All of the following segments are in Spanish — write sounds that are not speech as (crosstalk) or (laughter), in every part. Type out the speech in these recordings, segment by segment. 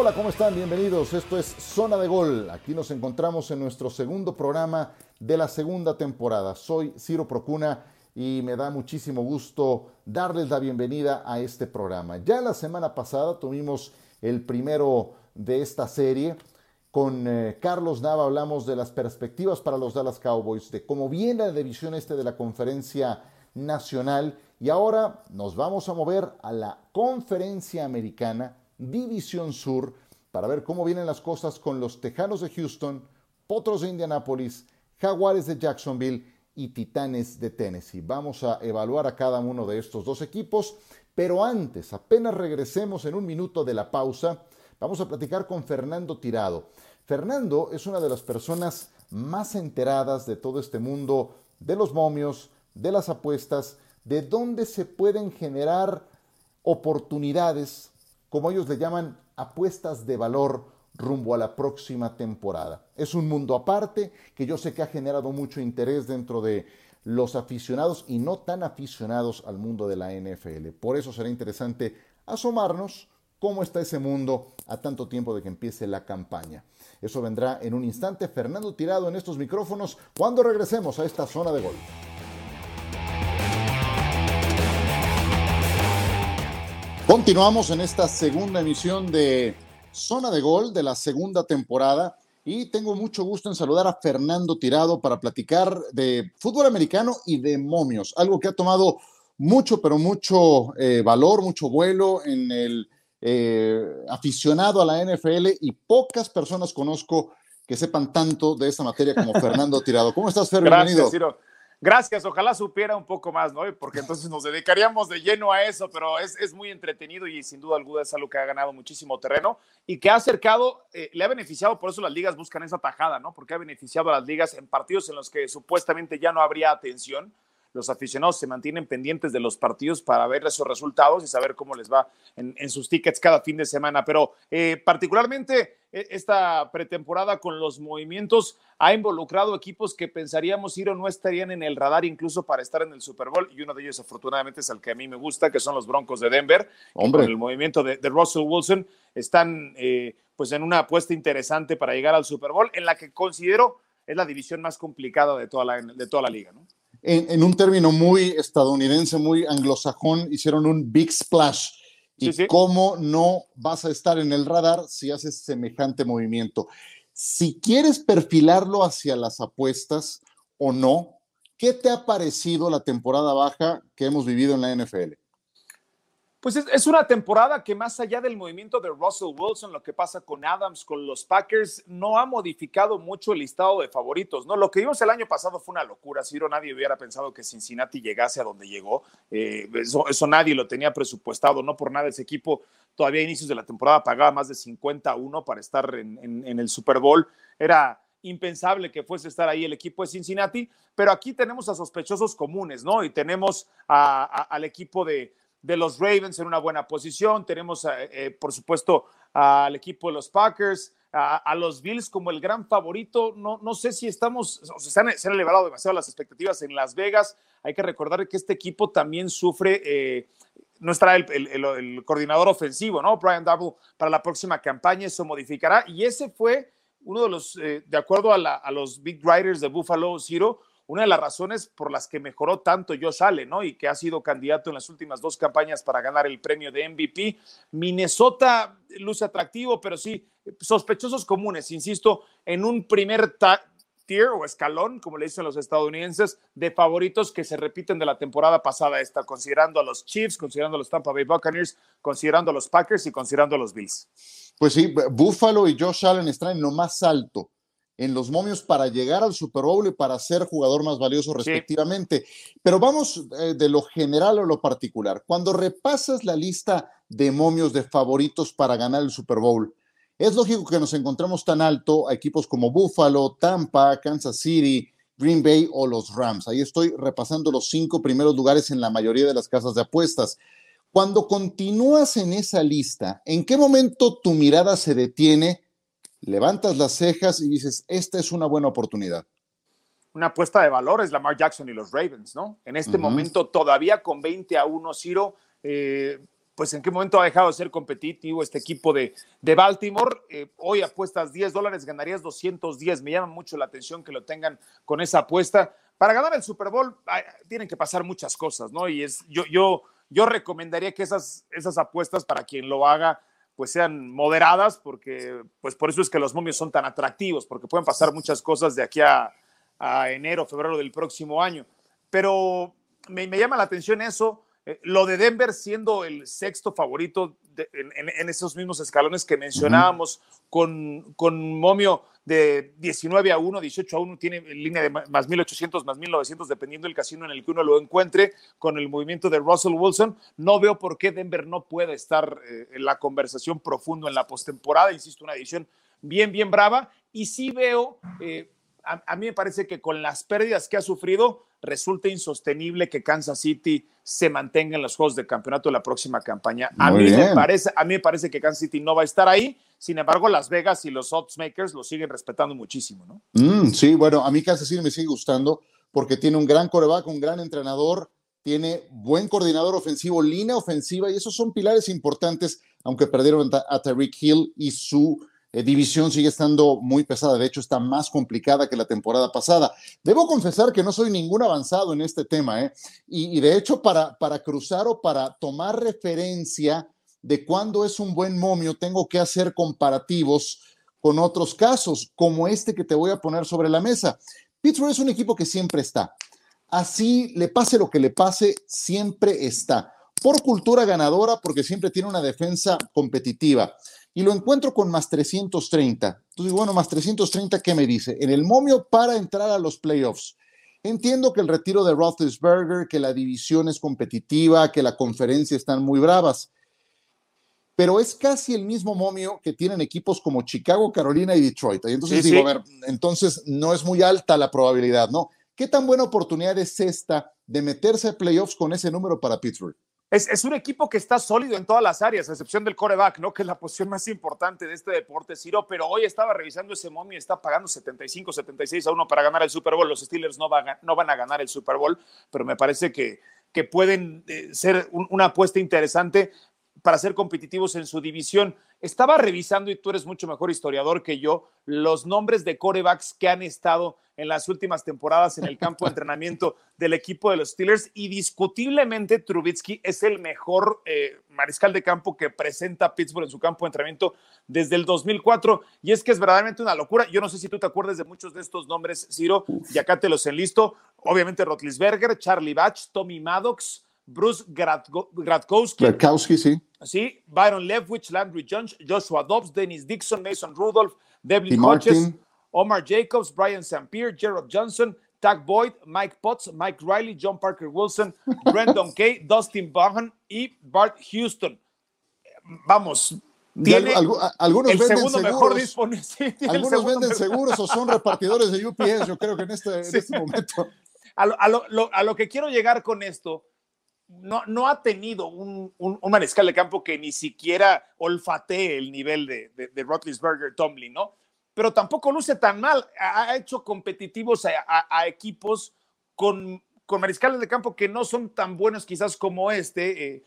Hola, ¿cómo están? Bienvenidos. Esto es Zona de Gol. Aquí nos encontramos en nuestro segundo programa de la segunda temporada. Soy Ciro Procuna y me da muchísimo gusto darles la bienvenida a este programa. Ya la semana pasada tuvimos el primero de esta serie. Con eh, Carlos Nava hablamos de las perspectivas para los Dallas Cowboys, de cómo viene la división este de la conferencia nacional y ahora nos vamos a mover a la conferencia americana División Sur para ver cómo vienen las cosas con los Tejanos de Houston, Potros de Indianápolis, Jaguares de Jacksonville y Titanes de Tennessee. Vamos a evaluar a cada uno de estos dos equipos, pero antes, apenas regresemos en un minuto de la pausa, vamos a platicar con Fernando Tirado. Fernando es una de las personas más enteradas de todo este mundo de los momios, de las apuestas, de dónde se pueden generar oportunidades como ellos le llaman, apuestas de valor rumbo a la próxima temporada. Es un mundo aparte que yo sé que ha generado mucho interés dentro de los aficionados y no tan aficionados al mundo de la NFL. Por eso será interesante asomarnos cómo está ese mundo a tanto tiempo de que empiece la campaña. Eso vendrá en un instante. Fernando Tirado en estos micrófonos cuando regresemos a esta zona de gol. Continuamos en esta segunda emisión de Zona de Gol de la segunda temporada y tengo mucho gusto en saludar a Fernando Tirado para platicar de fútbol americano y de momios, algo que ha tomado mucho, pero mucho eh, valor, mucho vuelo en el eh, aficionado a la NFL y pocas personas conozco que sepan tanto de esta materia como (laughs) Fernando Tirado. ¿Cómo estás, Fer? Gracias, Ciro. Gracias, ojalá supiera un poco más, ¿no? Porque entonces nos dedicaríamos de lleno a eso, pero es, es muy entretenido y sin duda alguna es algo que ha ganado muchísimo terreno y que ha acercado, eh, le ha beneficiado, por eso las ligas buscan esa tajada, ¿no? Porque ha beneficiado a las ligas en partidos en los que supuestamente ya no habría atención los aficionados se mantienen pendientes de los partidos para ver esos resultados y saber cómo les va en, sus tickets cada fin de semana. Pero eh, particularmente eh, esta pretemporada con los movimientos ha involucrado equipos que pensaríamos ir o no estarían en el radar incluso para estar en el Super Bowl y uno de ellos afortunadamente es el que a mí me gusta, que son los Broncos de Denver. Hombre. Con el movimiento de, Russell Wilson están eh, pues en una apuesta interesante para llegar al Super Bowl en la que considero es la división más complicada de toda la, de toda la liga. ¿no? En, un término muy estadounidense, muy anglosajón, hicieron un big splash. ¿Y cómo no vas a estar en el radar si haces semejante movimiento? Si quieres perfilarlo hacia las apuestas o no, ¿qué te ha parecido la temporada baja que hemos vivido en la NFL? Pues es, una temporada que más allá del movimiento de Russell Wilson, lo que pasa con Adams, con los Packers, no ha modificado mucho el listado de favoritos, ¿no? Lo que vimos el año pasado fue una locura, Ciro, nadie hubiera pensado que Cincinnati llegase a donde llegó, eh, eso, nadie lo tenía presupuestado, no por nada ese equipo todavía a inicios de la temporada pagaba más de 51 para estar en, el Super Bowl, era impensable que fuese estar ahí el equipo de Cincinnati, pero aquí tenemos a sospechosos comunes, ¿no? Y tenemos al equipo de de los Ravens en una buena posición. Tenemos, eh, eh, por supuesto, al equipo de los Packers, a, los Bills como el gran favorito. No, no sé si estamos, o se, han, elevado demasiado las expectativas en Las Vegas. Hay que recordar que este equipo también sufre, eh, no estará el, coordinador ofensivo, ¿no? Brian Double para la próxima campaña, eso modificará. Y ese fue uno de los, de acuerdo a, a los Big Riders de Buffalo Zero, una de las razones por las que mejoró tanto Josh Allen, ¿no? Y que ha sido candidato en las últimas dos campañas para ganar el premio de MVP. Minnesota luce atractivo, pero sí, sospechosos comunes, insisto, en un primer tier o escalón, como le dicen los estadounidenses, de favoritos que se repiten de la temporada pasada esta, considerando a los Chiefs, considerando a los Tampa Bay Buccaneers, considerando a los Packers y considerando a los Bills. Pues sí, Buffalo y Josh Allen están en lo más alto en los momios para llegar al Super Bowl y para ser jugador más valioso respectivamente. Pero vamos eh, de lo general a lo particular. Cuando repasas la lista de momios de favoritos para ganar el Super Bowl, es lógico que nos encontramos tan alto a equipos como Buffalo, Tampa, Kansas City, Green Bay o los Rams. Ahí estoy repasando los cinco primeros lugares en la mayoría de las casas de apuestas. Cuando continúas en esa lista, ¿en qué momento tu mirada se detiene? Levantas las cejas y dices, esta es una buena oportunidad. Una apuesta de valores, Lamar Jackson y los Ravens, ¿no? En este momento, todavía con 20 a 1, Ciro, eh, pues en qué momento ha dejado de ser competitivo este equipo de, de Baltimore. Eh, hoy apuestas 10 dólares, ganarías 210. Me llama mucho la atención que lo tengan con esa apuesta. Para ganar el Super Bowl tienen que pasar muchas cosas, ¿no? Y es, yo, yo, yo recomendaría que esas, esas apuestas para quien lo haga pues sean moderadas, porque pues por eso es que los momios son tan atractivos, porque pueden pasar muchas cosas de aquí a, a enero, febrero del próximo año. Pero me, me llama la atención eso, lo de Denver siendo el sexto favorito en, esos mismos escalones que mencionábamos, con, con Momio de 19 a 1, 18 a 1, tiene línea de más 1800, más 1900, dependiendo del casino en el que uno lo encuentre, con el movimiento de Russell Wilson. No veo por qué Denver no puede estar eh, en la conversación profundo en la postemporada. Insisto, una edición bien, bien brava. Y sí veo. Eh, a, mí me parece que con las pérdidas que ha sufrido, resulta insostenible que Kansas City se mantenga en los juegos de campeonato de la próxima campaña. A mí, me parece, a mí me parece que Kansas City no va a estar ahí. Sin embargo, Las Vegas y los oddsmakers lo siguen respetando muchísimo, ¿no? Mm, sí, bueno, a mí Kansas City me sigue gustando porque tiene un gran coreback, un gran entrenador, tiene buen coordinador ofensivo, línea ofensiva, y esos son pilares importantes, aunque perdieron a Tyreek Hill y su eh, división sigue estando muy pesada, de hecho está más complicada que la temporada pasada. Debo confesar que no soy ningún avanzado en este tema, ¿eh? y, de hecho para, para cruzar o para tomar referencia de cuándo es un buen momio, tengo que hacer comparativos con otros casos, como este que te voy a poner sobre la mesa. Pittsburgh es un equipo que siempre está. Así le pase lo que le pase, siempre está. Por cultura ganadora, porque siempre tiene una defensa competitiva y lo encuentro con más 330. Entonces, bueno, más 330, ¿qué me dice? En el momio para entrar a los playoffs. Entiendo que el retiro de Roethlisberger, que la división es competitiva, que la conferencia están muy bravas, pero es casi el mismo momio que tienen equipos como Chicago, Carolina y Detroit. Y entonces digo, a ver, entonces no es muy alta la probabilidad, ¿no? ¿Qué tan buena oportunidad es esta de meterse a playoffs con ese número para Pittsburgh? Es, un equipo que está sólido en todas las áreas, a excepción del coreback, ¿no? Que es la posición más importante de este deporte, Ciro. Pero hoy estaba revisando ese momio y está pagando 75, 76 a 1 para ganar el Super Bowl. Los Steelers no, van, no van a ganar el Super Bowl, pero me parece que, que pueden eh, ser una apuesta interesante para ser competitivos en su división. Estaba revisando, y tú eres mucho mejor historiador que yo, los nombres de corebacks que han estado en las últimas temporadas en el campo de entrenamiento del equipo de los Steelers y discutiblemente Trubitsky es el mejor eh, mariscal de campo que presenta Pittsburgh en su campo de entrenamiento desde el 2004 y es que es verdaderamente una locura. Yo no sé si tú te acuerdas de muchos de estos nombres, Ciro, y acá te los enlisto. Obviamente Rotlisberger, Charlie Batch, Tommy Maddox, Bruce Gradkowski. sí. Sí, Byron Leftwich, Landry Jones, Joshua Dobbs, Dennis Dixon, Mason Rudolph, Devlin Hodges, Omar Jacobs, Brian St. Pierre, Gerald Johnson, Tag Boyd, Mike Potts, Mike Riley, John Parker Wilson, (laughs) Brandon Kay, Dustin Bahan y Bart Houston. Vamos, tiene algunos el venden segundo seguros, (laughs) mejor disponible. algunos venden seguros o son repartidores de (laughs) UPS, yo creo que en este, en este momento. A lo, a, lo, a lo, que quiero llegar con esto, no, no ha tenido un, un, un, mariscal de campo que ni siquiera olfatee el nivel de, de, de Rotlisberger Tomlin, ¿no? pero tampoco luce tan mal. Ha hecho competitivos a, equipos con, con, mariscales de campo que no son tan buenos quizás como este. Eh,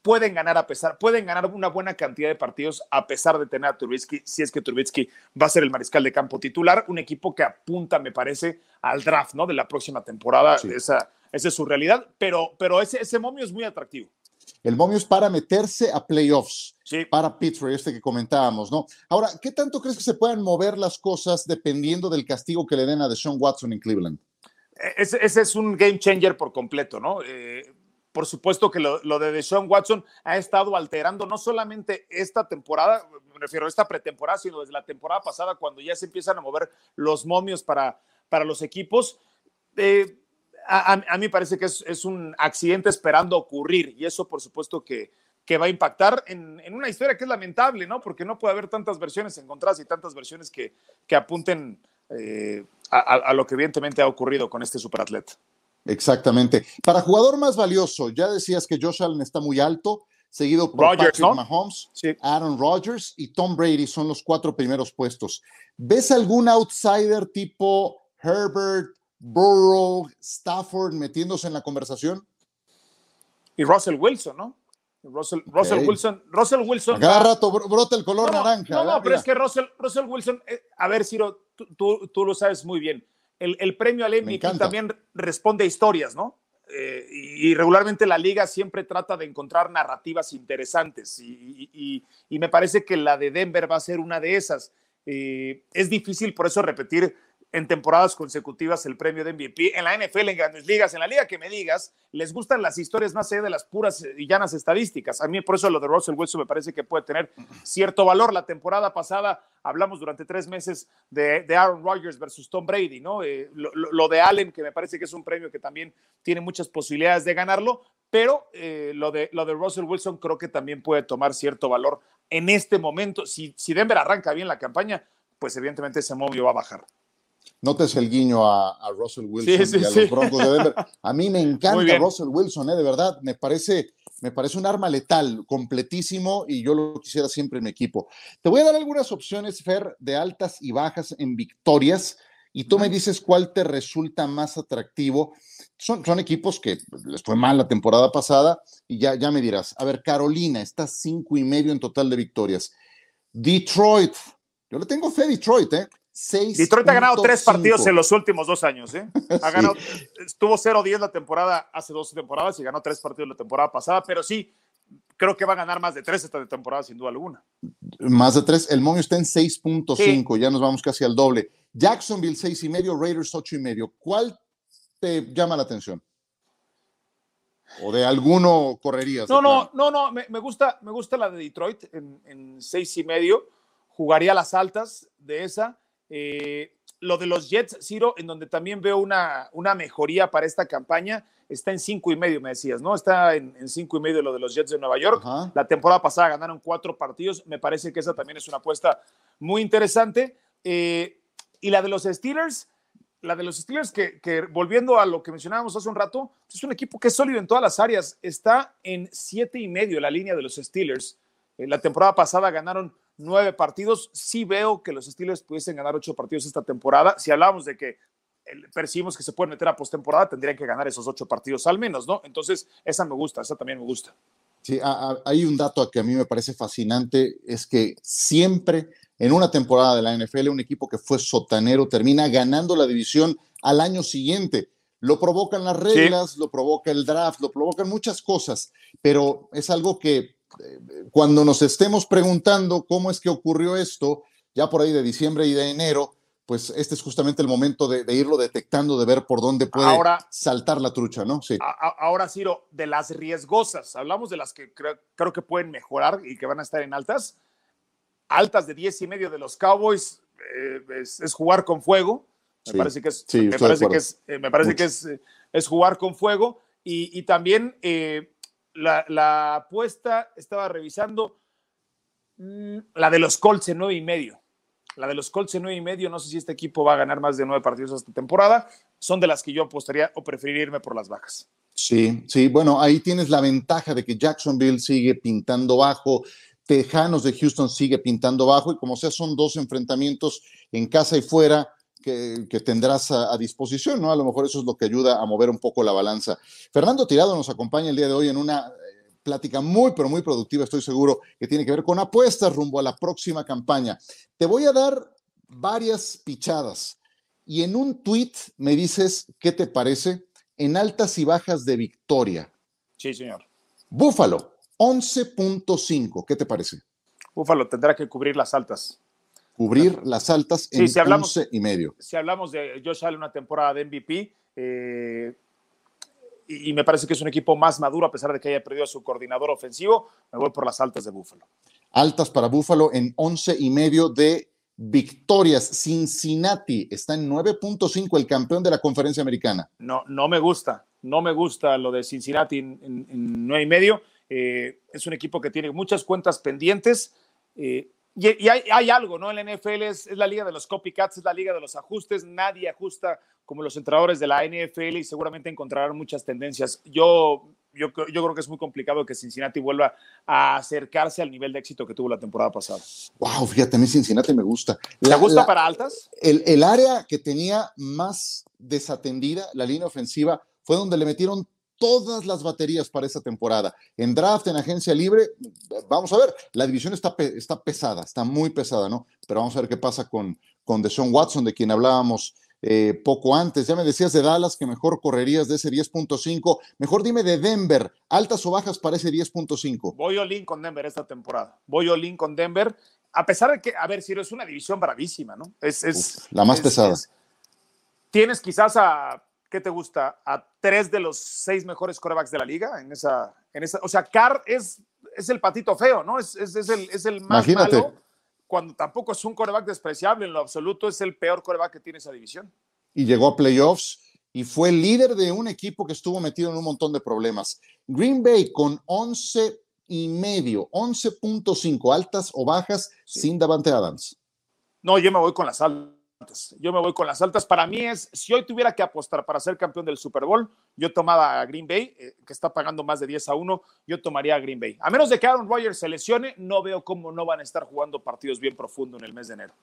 pueden ganar a pesar, pueden ganar una buena cantidad de partidos a pesar de tener a Turbitsky, si es que Turbitsky va a ser el mariscal de campo titular, un equipo que apunta, me parece, al draft, ¿no? De la próxima temporada. Esa, esa, es su realidad, pero, pero ese, ese momio es muy atractivo. El momio es para meterse a playoffs, para Pittsburgh, este que comentábamos, ¿no? Ahora, ¿qué tanto crees que se puedan mover las cosas dependiendo del castigo que le den a Deshaun Watson en Cleveland? E, ese, es un game changer por completo, ¿no? Eh, por supuesto que lo, de Deshaun Watson ha estado alterando no solamente esta temporada, me refiero a esta pretemporada, sino desde la temporada pasada, cuando ya se empiezan a mover los momios para, para los equipos. Eh, a, mí me parece que es, un accidente esperando ocurrir y eso por supuesto que, que va a impactar en, una historia que es lamentable, ¿no? Porque no puede haber tantas versiones encontradas y tantas versiones que, que apunten eh, a, lo que evidentemente ha ocurrido con este superatleta. Exactamente. Para jugador más valioso, ya decías que Josh Allen está muy alto, seguido por Patrick Mahomes, Aaron Rodgers y Tom Brady son los cuatro primeros puestos. ¿Ves algún outsider tipo Herbert, Burrow, Stafford metiéndose en la conversación. Y Russell Wilson, ¿no? Russell, Wilson, Russell Wilson. cada rato brota el color naranja. No, no, pero es que Russell, Russell Wilson, eh, a ver, Ciro, tú, tú, lo sabes muy bien. El, el premio al MVP también responde a historias, ¿no? Eh, y, regularmente la liga siempre trata de encontrar narrativas interesantes y, y, me parece que la de Denver va a ser una de esas. Eh, es difícil por eso repetir en temporadas consecutivas el premio de MVP. En la NFL, en grandes ligas, en la liga que me digas, les gustan las historias más allá de las puras y llanas estadísticas. A mí por eso lo de Russell Wilson me parece que puede tener cierto valor. La temporada pasada hablamos durante tres meses de, Aaron Rodgers versus Tom Brady, ¿no? Eh, lo, de Allen, que me parece que es un premio que también tiene muchas posibilidades de ganarlo, pero eh, lo, de, lo de Russell Wilson creo que también puede tomar cierto valor en este momento. Si, Denver arranca bien la campaña, pues evidentemente ese movio va a bajar. Notes el guiño a, Russell Wilson y a los Broncos de Denver. A mí me (laughs) encanta Russell Wilson, ¿eh? de verdad. Me parece, me parece un arma letal, completísimo, y yo lo quisiera siempre en mi equipo. Te voy a dar algunas opciones, Fer, de altas y bajas en victorias, y tú me dices cuál te resulta más atractivo. Son, son equipos que les fue mal la temporada pasada, y ya, ya me dirás. A ver, Carolina está cinco y medio en total de victorias. Detroit, yo le tengo fe a Detroit, ¿eh? Detroit ha ganado tres partidos en los últimos dos años. ¿eh? Ha ganado, estuvo 0-10 la temporada hace dos temporadas y ganó tres partidos la temporada pasada, pero sí, creo que va a ganar más de tres esta temporada, sin duda alguna. Más de tres. El monio está en 6.5, ya nos vamos casi al doble. Jacksonville, seis y medio, Raiders, ocho y medio. ¿Cuál te llama la atención? ¿O de alguno correrías? No, no, no, no, me, gusta, me gusta la de Detroit en, en seis y medio. Jugaría las altas de esa. Eh, lo de los Jets, Ciro, en donde también veo una, una mejoría para esta campaña, está en cinco y medio, me decías, ¿no? Está en, cinco y medio lo de los Jets de Nueva York. La temporada pasada ganaron cuatro partidos. Me parece que esa también es una apuesta muy interesante. Eh, y la de los Steelers, la de los Steelers, que, que, volviendo a lo que mencionábamos hace un rato, es un equipo que es sólido en todas las áreas. Está en siete y medio la línea de los Steelers. Eh, la temporada pasada ganaron nueve partidos. Sí veo que los Steelers pudiesen ganar ocho partidos esta temporada. Si hablamos de que percibimos que se pueden meter a postemporada, tendrían que ganar esos ocho partidos al menos, ¿no? Entonces, esa me gusta, esa también me gusta. Sí, hay un dato que a mí me parece fascinante, es que siempre en una temporada de la NFL un equipo que fue sotanero termina ganando la división al año siguiente. Lo provocan las reglas, lo provoca el draft, lo provocan muchas cosas, pero es algo que cuando nos estemos preguntando cómo es que ocurrió esto, ya por ahí de diciembre y de enero, pues este es justamente el momento de, irlo detectando, de ver por dónde puede saltar la trucha, ¿no? Sí. ahora, Ciro, de las riesgosas, hablamos de las que creo, que pueden mejorar y que van a estar en altas. Altas de 10 y medio de los Cowboys eh, es, jugar con fuego. Me parece que es, me parece que es, eh, me parece que es, es, jugar con fuego. Y, también la, apuesta, estaba revisando mm, la de los Colts en nueve y medio. La de los Colts en nueve y medio, no sé si este equipo va a ganar más de nueve partidos esta temporada. Son de las que yo apostaría o preferiría irme por las bajas. Sí, sí, bueno, ahí tienes la ventaja de que Jacksonville sigue pintando bajo, Tejanos de Houston sigue pintando bajo y como sea son dos enfrentamientos en casa y fuera que, tendrás a, disposición, ¿no? A lo mejor eso es lo que ayuda a mover un poco la balanza. Fernando Tirado nos acompaña el día de hoy en una eh, plática muy, pero muy productiva, estoy seguro, que tiene que ver con apuestas rumbo a la próxima campaña. Te voy a dar varias pichadas y en un tweet me dices qué te parece en altas y bajas de victoria. Sí, señor. Búfalo, 11.5, ¿qué te parece? Búfalo tendrá que cubrir las altas cubrir las altas en si hablamos, 11 y medio. Si hablamos de Josh Allen, una temporada de MVP, eh, y, me parece que es un equipo más maduro a pesar de que haya perdido a su coordinador ofensivo, me voy por las altas de Búfalo. Altas para Búfalo en 11 y medio de victorias. Cincinnati está en 9.5, el campeón de la conferencia americana. No, no me gusta, no me gusta lo de Cincinnati en, en, 9 y medio. Eh, es un equipo que tiene muchas cuentas pendientes. Eh, y, hay, algo, ¿no? En la NFL es, la liga de los copycats, es la liga de los ajustes, nadie ajusta como los entrenadores de la NFL y seguramente encontrarán muchas tendencias. Yo, yo, yo creo que es muy complicado que Cincinnati vuelva a acercarse al nivel de éxito que tuvo la temporada pasada. Wow, fíjate, a mí Cincinnati me gusta. ¿Te gusta para altas? El, el área que tenía más desatendida, la línea ofensiva, fue donde le metieron todas las baterías para esta temporada. En draft, en agencia libre, vamos a ver, la división está, está pesada, está muy pesada, ¿no? Pero vamos a ver qué pasa con, con Deshaun Watson, de quien hablábamos eh, poco antes. Ya me decías de Dallas que mejor correrías de ese 10.5. Mejor dime de Denver, altas o bajas para ese 10.5. Voy all con Denver esta temporada. Voy all con Denver. A pesar de que, a ver, Ciro, es una división bravísima, ¿no? Es, es la más pesada. tienes quizás a, ¿qué te gusta? A tres de los seis mejores corebacks de la liga en esa, en esa. O sea, Carr es, es el patito feo, ¿no? Es, es, el, es el más Imagínate. malo cuando tampoco es un coreback despreciable en lo absoluto, es el peor coreback que tiene esa división. Y llegó a playoffs y fue líder de un equipo que estuvo metido en un montón de problemas. Green Bay con 11 y medio, 11.5 altas o bajas sin Davante Adams. No, yo me voy con las altas. Yo me voy con las altas. Para mí es, si hoy tuviera que apostar para ser campeón del Super Bowl, yo tomaba a Green Bay, eh, que está pagando más de 10 a 1, yo tomaría a Green Bay. A menos de que Aaron Rodgers se lesione, no veo cómo no van a estar jugando partidos bien profundos en el mes de enero.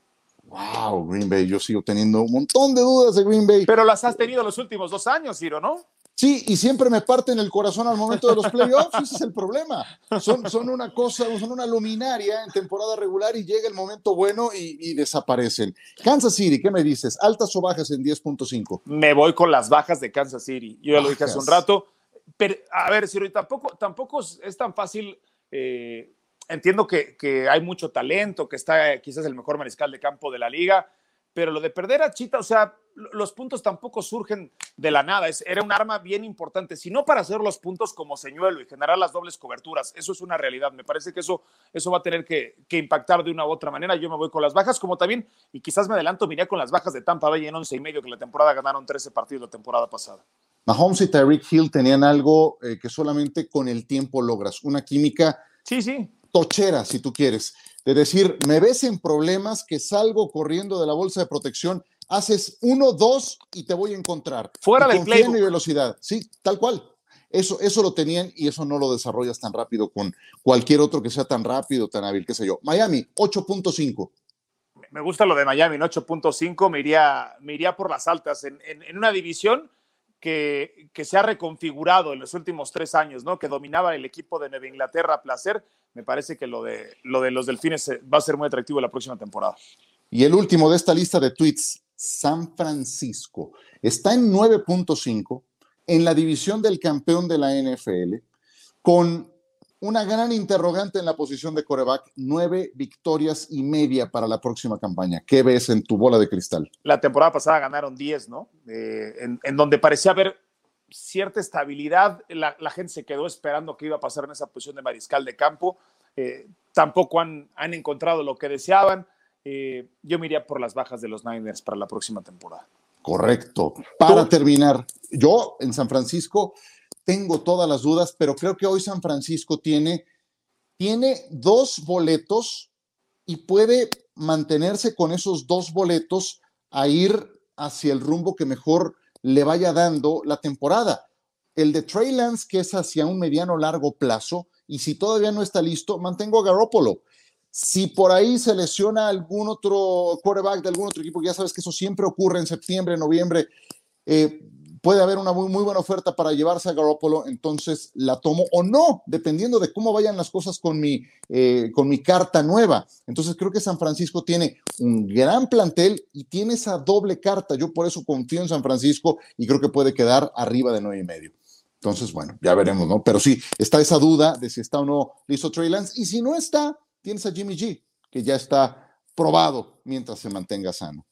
Wow, Green Bay, yo sigo teniendo un montón de dudas de Green Bay. Pero las has tenido los últimos dos años, Ciro, ¿no? Sí, y siempre me parten el corazón al momento de los playoffs, ese es el problema. Son, son una cosa, son una luminaria en temporada regular y llega el momento bueno y, desaparecen. Kansas City, ¿qué me dices? ¿Altas o bajas en 10.5? Me voy con las bajas de Kansas City. Yo ya lo dije hace un rato. Pero, a ver, Ciro, tampoco, tampoco es tan fácil. Eh, entiendo que, que hay mucho talento, que está quizás el mejor mariscal de campo de la liga, pero lo de perder a Chita, o sea, los puntos tampoco surgen de la nada, es, era un arma bien importante, si no para hacer los puntos como señuelo y generar las dobles coberturas, eso es una realidad, me parece que eso, eso va a tener que, impactar de una u otra manera, yo me voy con las bajas, como también, y quizás me adelanto, miré con las bajas de Tampa Bay en 11 y medio, que la temporada ganaron 13 partidos la temporada pasada. Mahomes y Tyreek Hill tenían algo eh, que solamente con el tiempo logras, una química sí, sí. tochera, si tú quieres de decir, me ves en problemas que salgo corriendo de la bolsa de protección, haces uno, dos y te voy a encontrar. Fuera del play. mi velocidad, sí, tal cual. Eso, eso lo tenían y eso no lo desarrollas tan rápido con cualquier otro que sea tan rápido, tan hábil, qué sé yo. Miami, 8.5. Me gusta lo de Miami, 8.5, me iría, me iría por las altas. En, en una división que, se ha reconfigurado en los últimos tres años, ¿no? Que dominaba el equipo de Nueva Inglaterra a placer. Me parece que lo de, lo de los delfines va a ser muy atractivo la próxima temporada. Y el último de esta lista de tweets, San Francisco, está en 9.5 en la división del campeón de la NFL, con una gran interrogante en la posición de coreback, nueve victorias y media para la próxima campaña. ¿Qué ves en tu bola de cristal? La temporada pasada ganaron 10, ¿no? Eh, en, donde parecía haber cierta estabilidad, la, gente se quedó esperando qué iba a pasar en esa posición de mariscal de campo. Eh, tampoco han, han, encontrado lo que deseaban. Eh, yo me iría por las bajas de los Niners para la próxima temporada. Correcto. Para terminar, yo en San Francisco tengo todas las dudas, pero creo que hoy San Francisco tiene, tiene dos boletos y puede mantenerse con esos dos boletos a ir hacia el rumbo que mejor le vaya dando la temporada. El de Trey Lance, que es hacia un mediano largo plazo, y si todavía no está listo, mantengo a Garoppolo. Si por ahí se lesiona algún otro quarterback de algún otro equipo, ya sabes que eso siempre ocurre en septiembre, noviembre, eh, puede haber una muy, buena oferta para llevarse a Garoppolo, entonces la tomo o no, dependiendo de cómo vayan las cosas con mi, eh, con mi carta nueva. Entonces creo que San Francisco tiene un gran plantel y tiene esa doble carta. Yo por eso confío en San Francisco y creo que puede quedar arriba de nueve y medio. Entonces, bueno, ya veremos, ¿no? Pero sí, está esa duda de si está o no listo Trey Lance. Y si no está, tienes a Jimmy G, que ya está probado mientras se mantenga sano.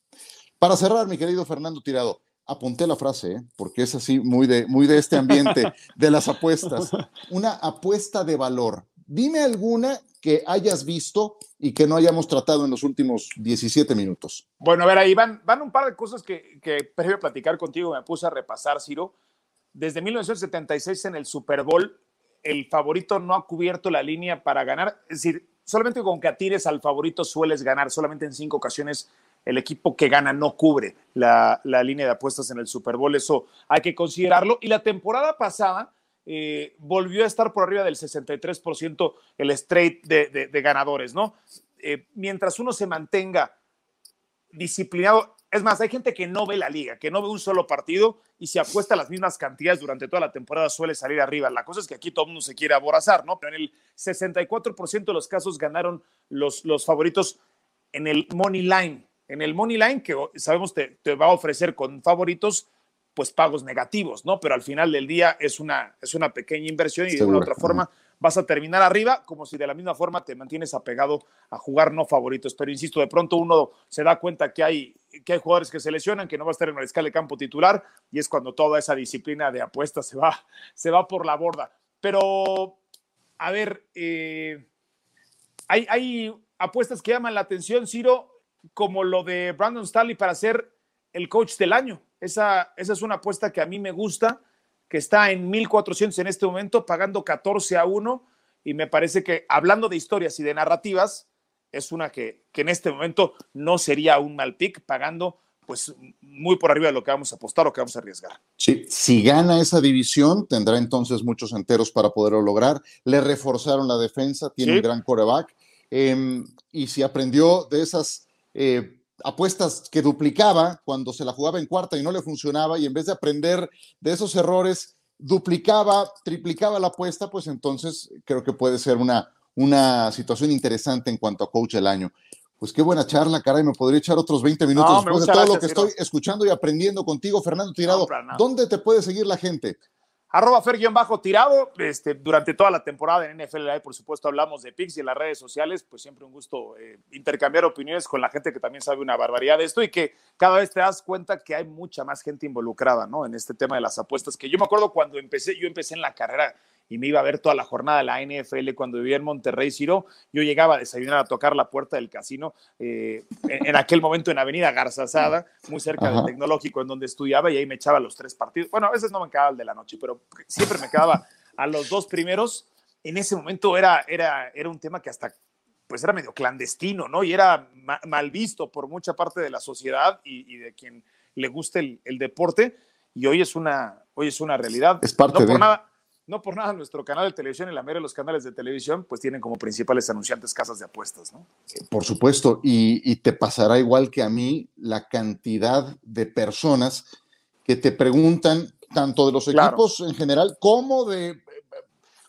Para cerrar, mi querido Fernando Tirado, apunté la frase, ¿eh? porque es así muy de, muy de este ambiente (laughs) de las apuestas. Una apuesta de valor. Dime alguna que hayas visto y que no hayamos tratado en los últimos 17 minutos. Bueno, a ver, ahí van, van un par de cosas que, que previo a platicar contigo me puse a repasar, Ciro. Desde 1976 en el Super Bowl, el favorito no ha cubierto la línea para ganar. Es decir, solamente con que atires al favorito sueles ganar. Solamente en cinco ocasiones el equipo que gana no cubre la, línea de apuestas en el Super Bowl. Eso hay que considerarlo. Y la temporada pasada eh, volvió a estar por arriba del 63% el straight de, ganadores, ¿no? Eh, mientras uno se mantenga disciplinado, es más, hay gente que no ve la liga, que no ve un solo partido y se apuesta las mismas cantidades durante toda la temporada suele salir arriba. La cosa es que aquí todo el mundo se quiere aborazar, ¿no? Pero en el 64% de los casos ganaron los, los favoritos en el money line. En el money line, que sabemos te, te va a ofrecer con favoritos, pues pagos negativos, ¿no? Pero al final del día es una, es una pequeña inversión y de una otra forma vas a terminar arriba, como si de la misma forma te mantienes apegado a jugar no favoritos. Pero insisto, de pronto uno se da cuenta que hay, que hay jugadores que se lesionan, que no va a estar en el escala de campo titular, y es cuando toda esa disciplina de apuestas se va, se va por la borda. Pero, a ver, eh, hay, hay apuestas que llaman la atención, Ciro, como lo de Brandon Staley para ser el coach del año. Esa, esa es una apuesta que a mí me gusta que está en 1.400 en este momento, pagando 14 a 1. Y me parece que, hablando de historias y de narrativas, es una que, que en este momento no sería un mal pick, pagando pues muy por arriba de lo que vamos a apostar o que vamos a arriesgar. Sí, si gana esa división, tendrá entonces muchos enteros para poderlo lograr. Le reforzaron la defensa, tiene un gran coreback. Em, y si aprendió de esas eh, apuestas que duplicaba cuando se la jugaba en cuarta y no le funcionaba y en vez de aprender de esos errores, duplicaba, triplicaba la apuesta, pues entonces creo que puede ser una, una situación interesante en cuanto a coach del año. Pues qué buena charla, caray, me podría echar otros 20 minutos después de todo lo que estoy escuchando y aprendiendo contigo, Fernando Tirado. ¿Dónde te puede seguir la gente? Arroba Fer-Tirado, este, durante toda la temporada en NFL por supuesto, hablamos de Pix y en las redes sociales, pues siempre un gusto eh, intercambiar opiniones con la gente que también sabe una barbaridad de esto y que cada vez te das cuenta que hay mucha más gente involucrada, ¿no? En este tema de las apuestas, que yo me acuerdo cuando empecé, yo empecé en la carrera y me iba a ver toda la jornada de la NFL cuando vivía en Monterrey, Ciro. Yo llegaba a desayunar a tocar la puerta del casino eh, en, aquel momento en Avenida Garzazada, muy cerca del tecnológico en donde estudiaba y ahí me echaba los tres partidos. Bueno, a veces no me quedaba el de la noche, pero siempre me quedaba a los dos primeros. En ese momento era, era, era un tema que hasta pues era medio clandestino, ¿no? Y era mal visto por mucha parte de la sociedad y, de quien le guste el, deporte. Y hoy es una, hoy es una realidad. Es parte no por nada no por nada nuestro canal de televisión y la mayoría de los canales de televisión pues tienen como principales anunciantes casas de apuestas, ¿no? Por supuesto, y, te pasará igual que a mí la cantidad de personas que te preguntan tanto de los equipos en general como de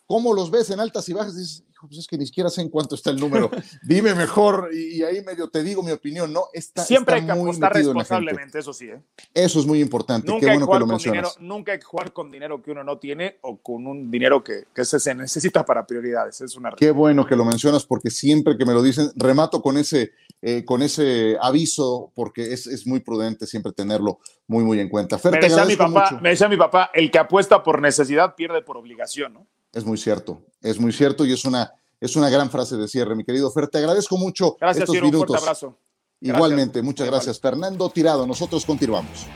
cómo los ves en altas y bajas pues es que ni siquiera sé en cuánto está el número. (laughs) Dime mejor y, ahí medio te digo mi opinión, ¿no? Está, Siempre hay que apostar responsablemente, eso sí. ¿eh? Eso es muy importante. Qué bueno que lo mencionas. nunca hay que jugar con dinero que uno no tiene o con un dinero que, que se, necesita para prioridades. Es una Qué bueno que lo mencionas porque siempre que me lo dicen, remato con ese, eh, con ese aviso porque es, es, muy prudente siempre tenerlo muy, muy en cuenta. me, decía mi papá, me decía mi papá, el que apuesta por necesidad pierde por obligación, ¿no? Es muy cierto, es muy cierto y es una, es una gran frase de cierre, mi querido Fer. Te agradezco mucho gracias, estos minutos. Un fuerte abrazo. Igualmente, muchas gracias. Fernando Tirado, nosotros continuamos.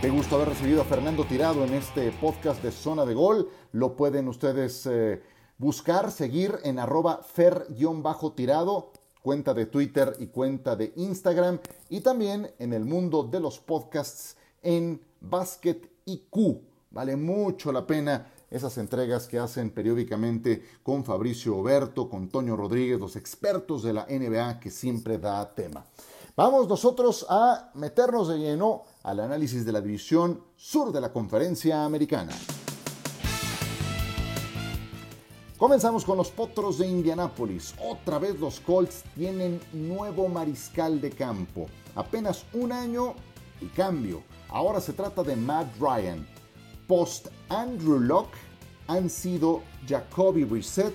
Qué gusto haber recibido a Fernando Tirado en este podcast de Zona de Gol. Lo pueden ustedes eh, buscar, seguir en arroba fer-tirado, cuenta de Twitter y cuenta de Instagram, y también en el mundo de los podcasts en Basket IQ. Vale mucho la pena esas entregas que hacen periódicamente con Fabricio Oberto, con Toño Rodríguez, los expertos de la NBA que siempre da tema. Vamos nosotros a meternos de lleno al análisis de la división sur de la conferencia americana. Comenzamos con los Potros de Indianápolis. Otra vez los Colts tienen nuevo mariscal de campo. Apenas un año y cambio. Ahora se trata de Matt Ryan. Post Andrew Locke han sido Jacoby Brissett,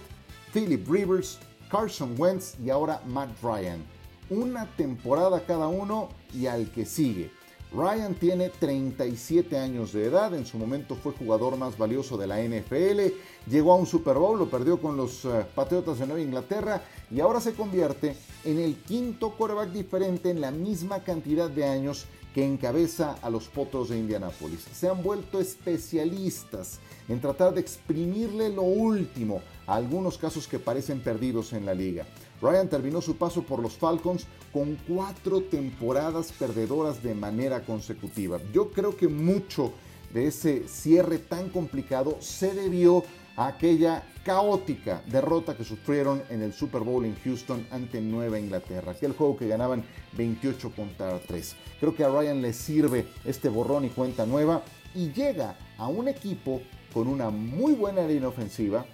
Philip Rivers, Carson Wentz y ahora Matt Ryan. Una temporada cada uno y al que sigue. Ryan tiene 37 años de edad, en su momento fue jugador más valioso de la NFL, llegó a un Super Bowl, lo perdió con los eh, Patriotas de Nueva Inglaterra y ahora se convierte en el quinto quarterback diferente en la misma cantidad de años que encabeza a los Potros de Indianápolis. Se han vuelto especialistas en tratar de exprimirle lo último a algunos casos que parecen perdidos en la liga. Ryan terminó su paso por los Falcons con cuatro temporadas perdedoras de manera consecutiva. Yo creo que mucho de ese cierre tan complicado se debió a aquella caótica derrota que sufrieron en el Super Bowl en Houston ante Nueva Inglaterra, aquel juego que ganaban 28 contra 3. Creo que a Ryan le sirve este borrón y cuenta nueva y llega a un equipo con una muy buena línea ofensiva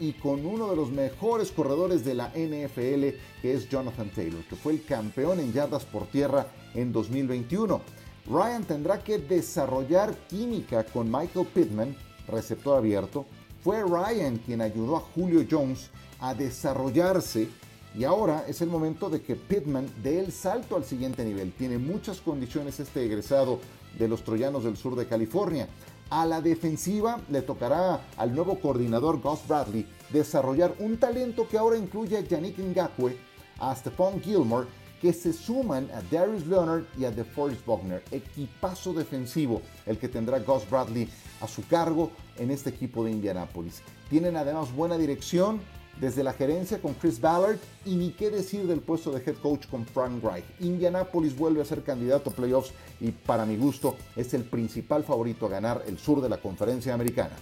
y con uno de los mejores corredores de la NFL, que es Jonathan Taylor, que fue el campeón en yardas por tierra en 2021. Ryan tendrá que desarrollar química con Michael Pittman, receptor abierto. Fue Ryan quien ayudó a Julio Jones a desarrollarse y ahora es el momento de que Pittman dé el salto al siguiente nivel. Tiene muchas condiciones este egresado de los Troyanos del sur de California. A la defensiva le tocará al nuevo coordinador Gus Bradley desarrollar un talento que ahora incluye a Yannick Ngakwe, a Stephon Gilmore, que se suman a Darius Leonard y a DeForest Buckner. Equipazo defensivo el que tendrá Gus Bradley a su cargo en este equipo de Indianapolis. Tienen además buena dirección, desde la gerencia con Chris Ballard y ni qué decir del puesto de head coach con Frank Reich. Indianapolis vuelve a ser candidato a playoffs y para mi gusto es el principal favorito a ganar el sur de la conferencia americana.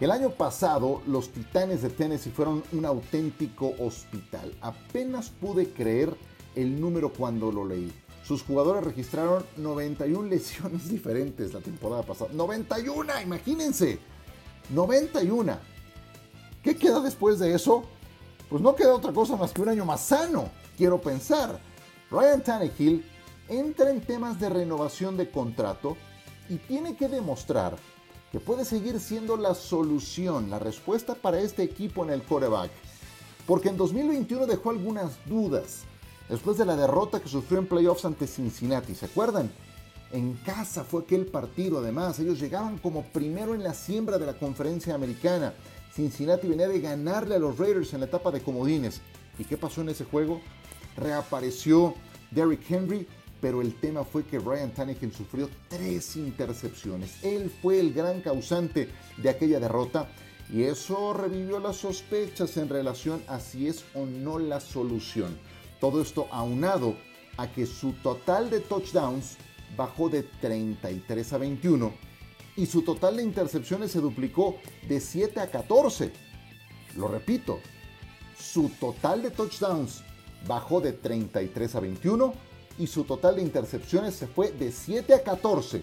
El año pasado los Titanes de Tennessee fueron un auténtico hospital. Apenas pude creer el número cuando lo leí. Sus jugadores registraron 91 lesiones (laughs) diferentes la temporada pasada. 91, imagínense. 91. ¿Qué queda después de eso? Pues no queda otra cosa más que un año más sano, quiero pensar. Ryan Tannehill entra en temas de renovación de contrato y tiene que demostrar que puede seguir siendo la solución, la respuesta para este equipo en el quarterback. Porque en 2021 dejó algunas dudas después de la derrota que sufrió en playoffs ante Cincinnati. ¿Se acuerdan? En casa fue aquel partido, además, ellos llegaban como primero en la siembra de la conferencia americana. Cincinnati venía de ganarle a los Raiders en la etapa de comodines. ¿Y qué pasó en ese juego? Reapareció Derrick Henry, pero el tema fue que Ryan Tannehill sufrió tres intercepciones. Él fue el gran causante de aquella derrota y eso revivió las sospechas en relación a si es o no la solución. Todo esto aunado a que su total de touchdowns bajó de 33 a 21 y su total de intercepciones se duplicó de 7 a 14. Lo repito, su total de touchdowns bajó de 33 a 21 y su total de intercepciones se fue de 7 a 14.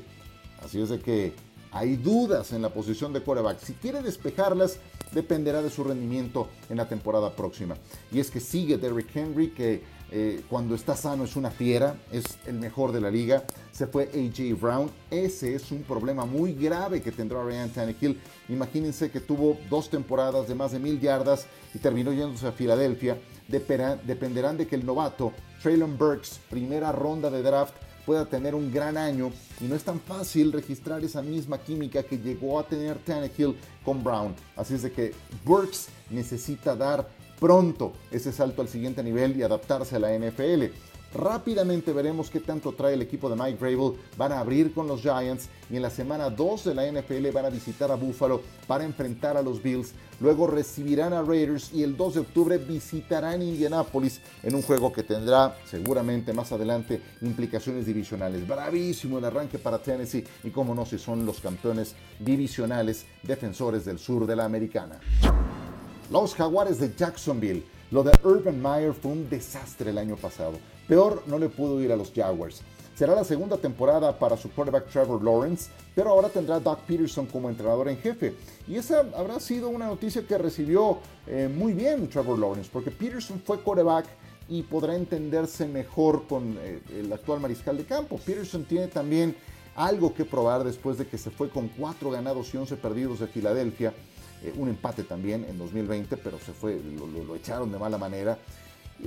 Así es de que hay dudas en la posición de quarterback. Si quiere despejarlas, dependerá de su rendimiento en la temporada próxima. Y es que sigue Derrick Henry, que eh, cuando está sano es una fiera, es el mejor de la liga. Se fue AJ Brown. Ese es un problema muy grave que tendrá Ryan Tannehill. Imagínense que tuvo dos temporadas de más de mil yardas y terminó yéndose a Filadelfia. Dependerán de que el novato Traylon Burks, primera ronda de draft, pueda tener un gran año y no es tan fácil registrar esa misma química que llegó a tener Tannehill con Brown. Así es de que Burks necesita dar pronto ese salto al siguiente nivel y adaptarse a la NFL. Rápidamente veremos qué tanto trae el equipo de Mike Vrabel. Van a abrir con los Giants y en la semana 2 de la NFL van a visitar a Buffalo para enfrentar a los Bills. Luego recibirán a Raiders y el 2 de octubre visitarán Indianapolis en un juego que tendrá seguramente más adelante implicaciones divisionales. Bravísimo el arranque para Tennessee y como no si son los campeones divisionales defensores del sur de la americana. Los Jaguares de Jacksonville. Lo de Urban Meyer fue un desastre el año pasado. Peor no le pudo ir a los Jaguars. Será la segunda temporada para su quarterback Trevor Lawrence, pero ahora tendrá Doug Peterson como entrenador en jefe. Y esa habrá sido una noticia que recibió eh, muy bien Trevor Lawrence, porque Peterson fue quarterback y podrá entenderse mejor con eh, el actual mariscal de campo. Peterson tiene también algo que probar después de que se fue con 4 ganados y 11 perdidos de Filadelfia eh, un empate también en 2020, pero se fue, lo, echaron de mala manera.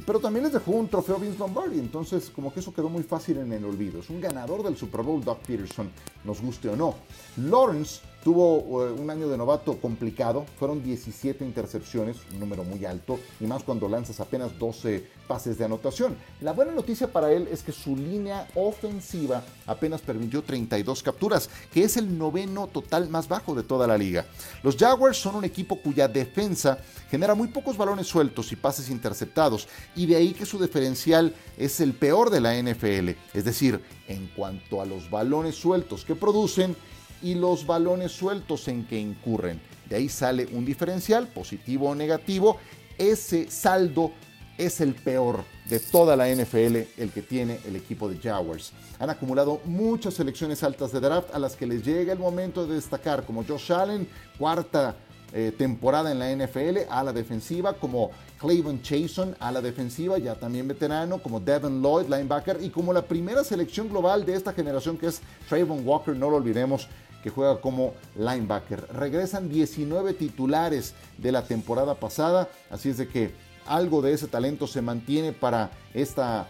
Pero también les dejó un trofeo Vince Lombardi, entonces como que eso quedó muy fácil en el olvido. Es un ganador del Super Bowl, Doug Peterson, nos guste o no. Lawrence Tuvo eh, un año de novato complicado, fueron 17 intercepciones, un número muy alto, y más cuando lanzas apenas 12 pases de anotación. La buena noticia para él es que su línea ofensiva apenas permitió 32 capturas, que es el noveno total más bajo de toda la liga. Los Jaguars son un equipo cuya defensa genera muy pocos balones sueltos y pases interceptados, y de ahí que su diferencial es el peor de la NFL, es decir, en cuanto a los balones sueltos que producen, y los balones sueltos en que incurren. de ahí sale un diferencial, positivo o negativo. Ese saldo es el peor de toda la NFL, el que tiene el equipo de Jaguars. Han acumulado muchas selecciones altas de draft a las que les llega el momento de destacar, como Josh Allen, cuarta eh, temporada en la NFL a la defensiva, como Clayton Chason a la defensiva, ya también veterano, como Devin Lloyd, linebacker, y como la primera selección global de esta generación que es Trayvon Walker, no lo olvidemos, que juega como linebacker. Regresan 19 titulares de la temporada pasada, así es de que algo de ese talento se mantiene para esta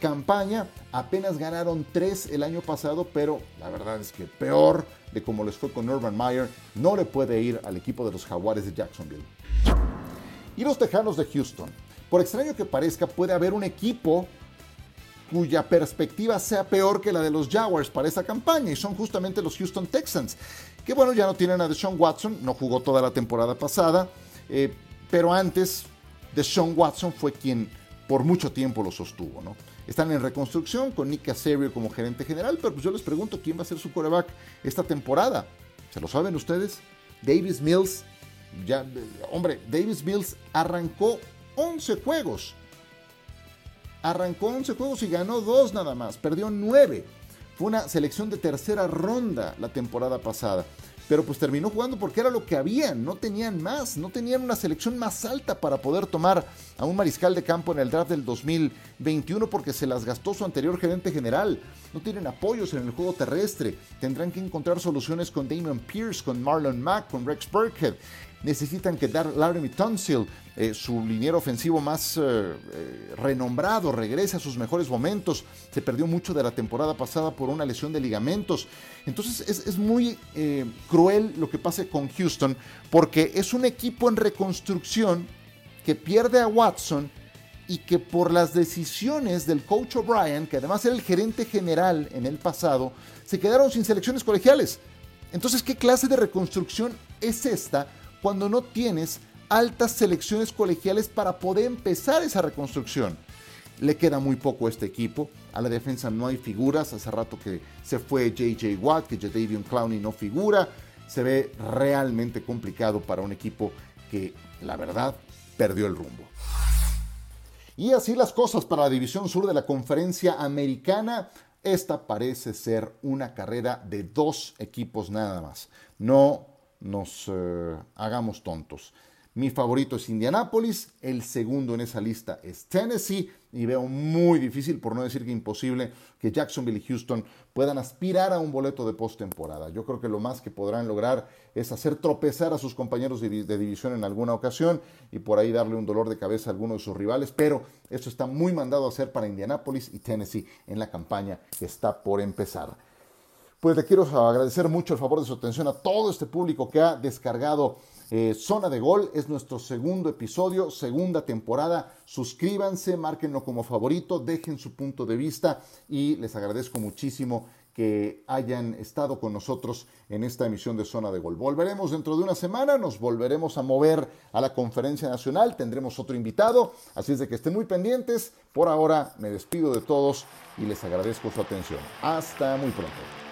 campaña. Apenas ganaron 3 el año pasado, pero la verdad es que peor de como les fue con Urban Meyer, no le puede ir al equipo de los Jaguares de Jacksonville. Y los Tejanos de Houston. Por extraño que parezca, puede haber un equipo cuya perspectiva sea peor que la de los Jaguars para esta campaña, y son justamente los Houston Texans, que bueno, ya no tienen a Deshaun Watson, no jugó toda la temporada pasada, eh, pero antes Deshaun Watson fue quien por mucho tiempo lo sostuvo, ¿no? Están en reconstrucción con Nick Casario como gerente general, pero pues yo les pregunto quién va a ser su coreback esta temporada. ¿Se lo saben ustedes? Davis Mills, ya, hombre, Davis Mills arrancó 11 juegos. Arrancó 11 juegos y ganó 2 nada más, perdió 9. Fue una selección de tercera ronda la temporada pasada pero pues terminó jugando porque era lo que había, no tenían más, no tenían una selección más alta para poder tomar a un mariscal de campo en el draft del 2021 porque se las gastó su anterior gerente general. No tienen apoyos en el juego terrestre, tendrán que encontrar soluciones con Damon Pierce, con Marlon Mack, con Rex Burkhead necesitan que dar Laramie Tunsil, eh, su liniero ofensivo más eh, eh, renombrado, regrese a sus mejores momentos. Se perdió mucho de la temporada pasada por una lesión de ligamentos. Entonces es, es muy cruel lo que pase con Houston porque es un equipo en reconstrucción que pierde a Watson y que por las decisiones del coach O'Brien, que además era el gerente general en el pasado, se quedaron sin selecciones colegiales. Entonces, ¿qué clase de reconstrucción es esta cuando no tienes altas selecciones colegiales para poder empezar esa reconstrucción. Le queda muy poco a este equipo. A la defensa no hay figuras. Hace rato que se fue JJ Watt, que Jadavion Clowney no figura. Se ve realmente complicado para un equipo que, la verdad, perdió el rumbo. Y así las cosas para la división sur de la conferencia americana. Esta parece ser una carrera de dos equipos nada más. No nos eh, hagamos tontos. Mi favorito es Indianapolis, el segundo en esa lista es Tennessee y veo muy difícil, por no decir que imposible, que Jacksonville y Houston puedan aspirar a un boleto de postemporada. Yo creo que lo más que podrán lograr es hacer tropezar a sus compañeros de, de, división en alguna ocasión y por ahí darle un dolor de cabeza a alguno de sus rivales, pero esto está muy mandado a hacer para Indianapolis y Tennessee en la campaña que está por empezar. Pues le quiero agradecer mucho el favor de su atención a todo este público que ha descargado eh, Zona de Gol. Es nuestro segundo episodio, segunda temporada. Suscríbanse, márquenlo como favorito, dejen su punto de vista y les agradezco muchísimo que hayan estado con nosotros en esta emisión de Zona de Gol. Volveremos dentro de una semana, nos volveremos a mover a la conferencia nacional, tendremos otro invitado, así es de que estén muy pendientes. Por ahora me despido de todos y les agradezco su atención. Hasta muy pronto.